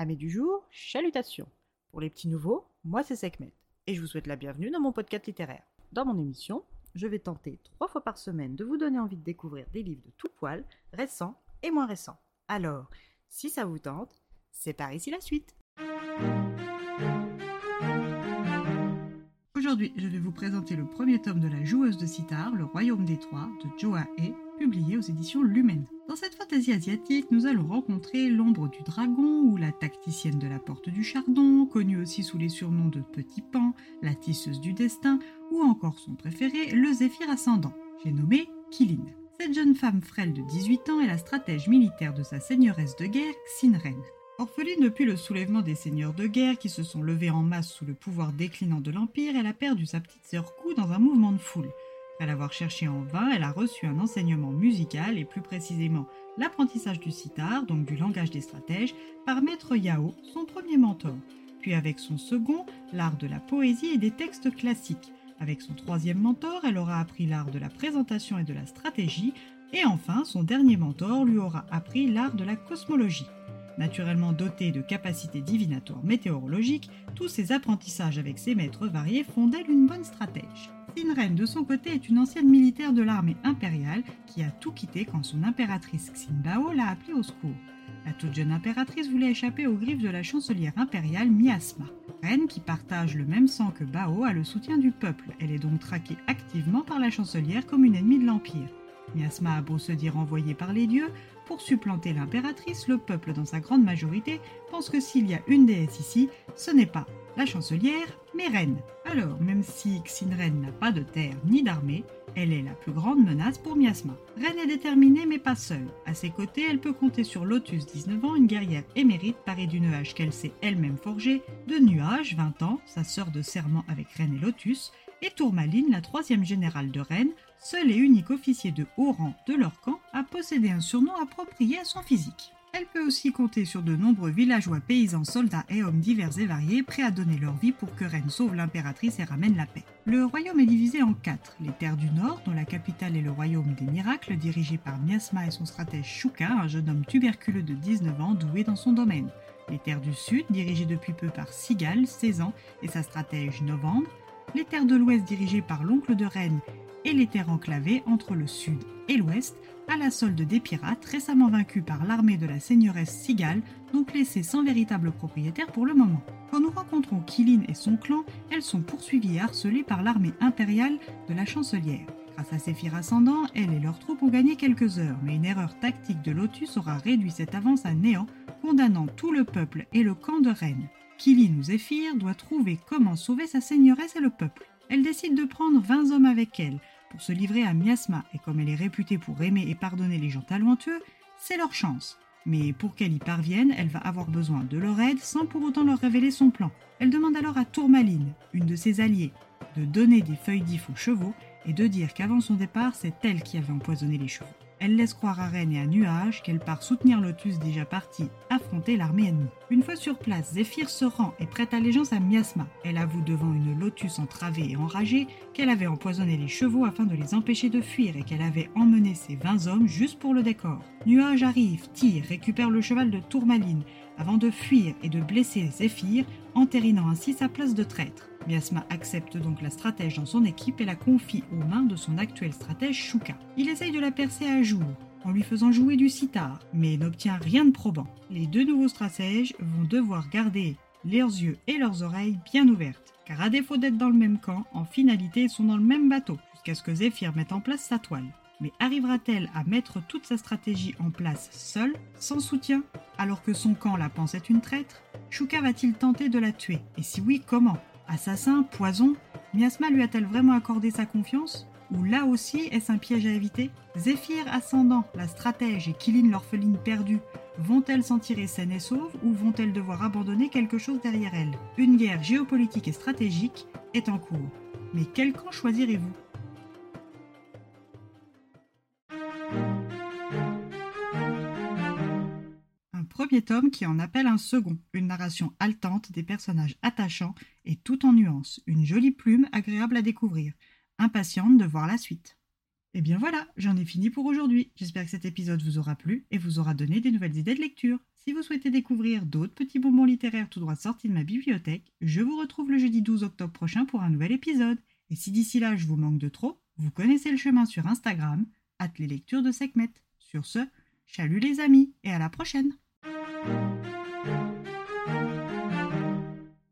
Amis du jour, chalutations. Pour les petits nouveaux, moi c'est Sekhmet et je vous souhaite la bienvenue dans mon podcast littéraire. Dans mon émission, je vais tenter trois fois par semaine de vous donner envie de découvrir des livres de tout poil, récents et moins récents. Alors, si ça vous tente, c'est par ici la suite. Aujourd'hui, je vais vous présenter le premier tome de La joueuse de sitar, Le royaume des trois, de Joa E, publié aux éditions Lumen. Dans cette fantaisie asiatique, nous allons rencontrer l'ombre du dragon ou la tacticienne de la porte du chardon, connue aussi sous les surnoms de Petit Pan, la tisseuse du destin, ou encore son préféré, le zéphyr ascendant. J'ai nommé Kilin. Cette jeune femme frêle de 18 ans est la stratège militaire de sa seigneuresse de guerre, Xinren. Orpheline depuis le soulèvement des seigneurs de guerre qui se sont levés en masse sous le pouvoir déclinant de l'Empire, elle a perdu sa petite sœur Ku dans un mouvement de foule. Après l'avoir cherché en vain, elle a reçu un enseignement musical et plus précisément l'apprentissage du sitar, donc du langage des stratèges, par maître Yao, son premier mentor. Puis avec son second, l'art de la poésie et des textes classiques. Avec son troisième mentor, elle aura appris l'art de la présentation et de la stratégie. Et enfin, son dernier mentor lui aura appris l'art de la cosmologie. Naturellement doté de capacités divinatoires météorologiques, tous ces apprentissages avec ses maîtres variés font d'elle une bonne stratège. Xinren, de son côté, est une ancienne militaire de l'armée impériale qui a tout quitté quand son impératrice Xinbao l'a appelée au secours. La toute jeune impératrice voulait échapper aux griffes de la chancelière impériale Miasma. Reine qui partage le même sang que Bao a le soutien du peuple. Elle est donc traquée activement par la chancelière comme une ennemie de l'Empire. Miasma a beau se dire envoyée par les dieux, pour supplanter l'impératrice, le peuple dans sa grande majorité pense que s'il y a une déesse ici, ce n'est pas la chancelière, mais. Alors, même si Xinren n'a pas de terre ni d'armée, elle est la plus grande menace pour Miasma. Reine est déterminée mais pas seule. À ses côtés, elle peut compter sur Lotus, 19 ans, une guerrière émérite parée du nuage qu'elle s'est elle-même forgée, de Nuage, 20 ans, sa sœur de serment avec Reine et Lotus, et Tourmaline, la troisième générale de Rennes, seul et unique officier de haut rang de leur camp, a possédé un surnom approprié à son physique. Elle peut aussi compter sur de nombreux villageois, paysans, soldats et hommes divers et variés prêts à donner leur vie pour que Rennes sauve l'impératrice et ramène la paix. Le royaume est divisé en quatre. Les terres du nord, dont la capitale est le royaume des miracles, dirigé par Miasma et son stratège Shuka, un jeune homme tuberculeux de 19 ans doué dans son domaine. Les terres du sud, dirigées depuis peu par Sigal, 16 ans, et sa stratège Novembre. Les terres de l'ouest, dirigées par l'oncle de Rennes et les terres enclavées entre le sud et l'ouest, à la solde des pirates récemment vaincus par l'armée de la seigneuresse Sigal, donc laissées sans véritable propriétaire pour le moment. Quand nous rencontrons Kilin et son clan, elles sont poursuivies et harcelées par l'armée impériale de la chancelière. Grâce à Séphir ascendant, elle et leurs troupes ont gagné quelques heures, mais une erreur tactique de Lotus aura réduit cette avance à néant, condamnant tout le peuple et le camp de Rennes. Kilin ou Zéphyr doit trouver comment sauver sa seigneuresse et le peuple. Elle décide de prendre 20 hommes avec elle pour se livrer à Miasma, et comme elle est réputée pour aimer et pardonner les gens talentueux, c'est leur chance. Mais pour qu'elle y parvienne, elle va avoir besoin de leur aide sans pour autant leur révéler son plan. Elle demande alors à Tourmaline, une de ses alliées, de donner des feuilles d'if aux chevaux et de dire qu'avant son départ, c'est elle qui avait empoisonné les chevaux. Elle laisse croire à Rennes et à Nuage qu'elle part soutenir Lotus déjà parti affronter l'armée ennemie. Une fois sur place, Zéphyr se rend et prête allégeance à Miasma. Elle avoue devant une Lotus entravée et enragée qu'elle avait empoisonné les chevaux afin de les empêcher de fuir et qu'elle avait emmené ses 20 hommes juste pour le décor. Nuage arrive, tire, récupère le cheval de Tourmaline avant de fuir et de blesser Zéphyr, entérinant ainsi sa place de traître. Miasma accepte donc la stratège dans son équipe et la confie aux mains de son actuel stratège Shuka. Il essaye de la percer à jour en lui faisant jouer du sitar, mais n'obtient rien de probant. Les deux nouveaux stratèges vont devoir garder leurs yeux et leurs oreilles bien ouvertes, car à défaut d'être dans le même camp, en finalité ils sont dans le même bateau, jusqu'à ce que Zéphyr mette en place sa toile. Mais arrivera-t-elle à mettre toute sa stratégie en place seule, sans soutien, alors que son camp la pense être une traître? Shuka va-t-il tenter de la tuer? Et si oui, comment? Assassin Poison? Miasma lui a-t-elle vraiment accordé sa confiance? Ou là aussi est-ce un piège à éviter? Zéphyr ascendant, la stratège et Kilin l'orpheline perdue, vont-elles s'en tirer saines et sauves ou vont-elles devoir abandonner quelque chose derrière elles? Une guerre géopolitique et stratégique est en cours. Mais quel camp choisirez-vous? Premier tome qui en appelle un second, une narration haletante, des personnages attachants et tout en nuances, une jolie plume agréable à découvrir, impatiente de voir la suite. Et bien voilà, j'en ai fini pour aujourd'hui. J'espère que cet épisode vous aura plu et vous aura donné des nouvelles idées de lecture. Si vous souhaitez découvrir d'autres petits bonbons littéraires tout droit sortis de ma bibliothèque, je vous retrouve le jeudi 12 octobre prochain pour un nouvel épisode. Et si d'ici là je vous manque de trop, vous connaissez le chemin sur Instagram, at les lectures de Sekhmet. Sur ce, chalut les amis et à la prochaine! thank you